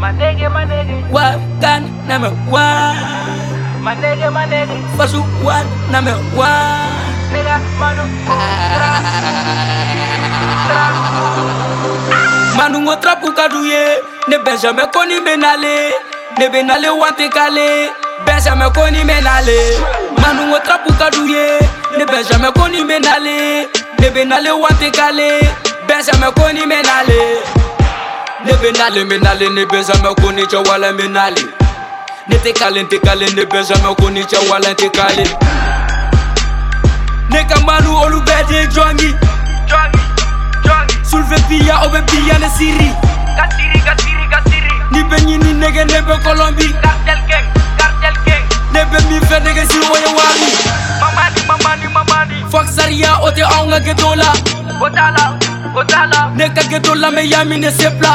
My nigga, my nigga, wa gan na me my nigga, my nigga, fasu na me wa nigga, manu, manu ngo trapu kadu ye ne benjamin koni menale. Ne benale wante kale. Benjamin koni menale. Manu ngo trapu kadu ye ne benjamin koni menale. Ne benale wante kale. Benjamin koni benale menale ne benjamin koni chawala menale ne te kale te kale ne benjamin koni chawala te kale ne kamanu olu bede jongi jogi, jogi, Sulve pia obe pia ne siri. Ni be nyini nege ne be kolombi. Cartel gang, cartel gang, Ne be mi fe nege si woye wali. Mamani, mamani, mamani, Fok saria ote au nga geto la Ne ka geto la me yami ne sepla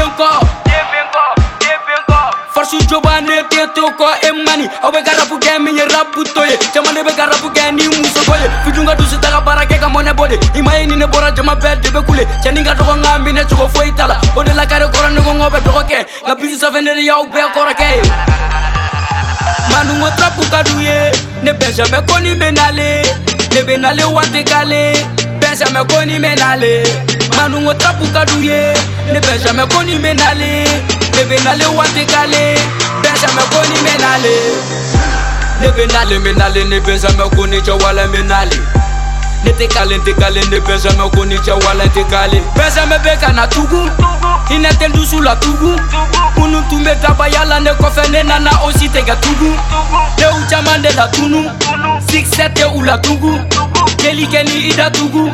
su jobane teto ko emani aw bɛ ka rapu kɛ min ye rapu to ye caman de bɛ ka rapu kɛ ni musogo ye fitun ka dusu ta ka baara kɛ ka mɔnɛ bɔ de i ma ye ni ne bɔra jama bɛɛ de bɛ kule. Cɛni ka dɔgɔ nka minɛ cogo foyi ta la o de la kare kɔrɔ ne ko ŋɔ bɛ dɔgɔ kɛ nka bisu sanfɛ ne de y'aw bɛɛ kɔrɔkɛ ye manungo trapu ka d'u ye ne bɛnsamɛ ko ni bɛ nale ne bɛ nale waati k'ale. Bɛnsamɛ ko ni bɛ nale manungo trapu ka d'u ye ne bɛnsamɛ ko ni bɛ nale be nale wati kale bɛn sɛmɛ ko ni bɛ nale ne be nale be nale ne bɛn sɛmɛ ko ni cɛ wala be nale ne te kale te kale ne bɛn sɛmɛ ko ni cɛ wala te kale. Bɛn sɛmɛ be kana tugun hinɛ te dusu la tugun minnu tun bɛ dabaya la ne kɔfɛ ne nana o si tɛ kɛ tugun denw caman de la tunu sikisɛ tɛ e u la tugun jeli kɛ ni i da tugun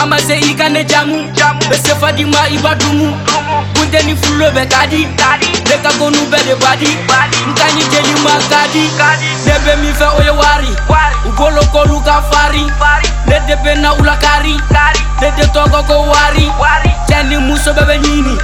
a ma se i ka ne jamu. Bɛ sefadima i ba dumu. Ni fulo be kadi. Kadi, Ne ka gonu be de badi. Badi, Nkanyi jeli ma kadi Kadi, Ne be mi fe oye wari. Ugolo kolu ka fari Ne de be na ula kari Ne de togo ko wari. Cheni muso bebe nyini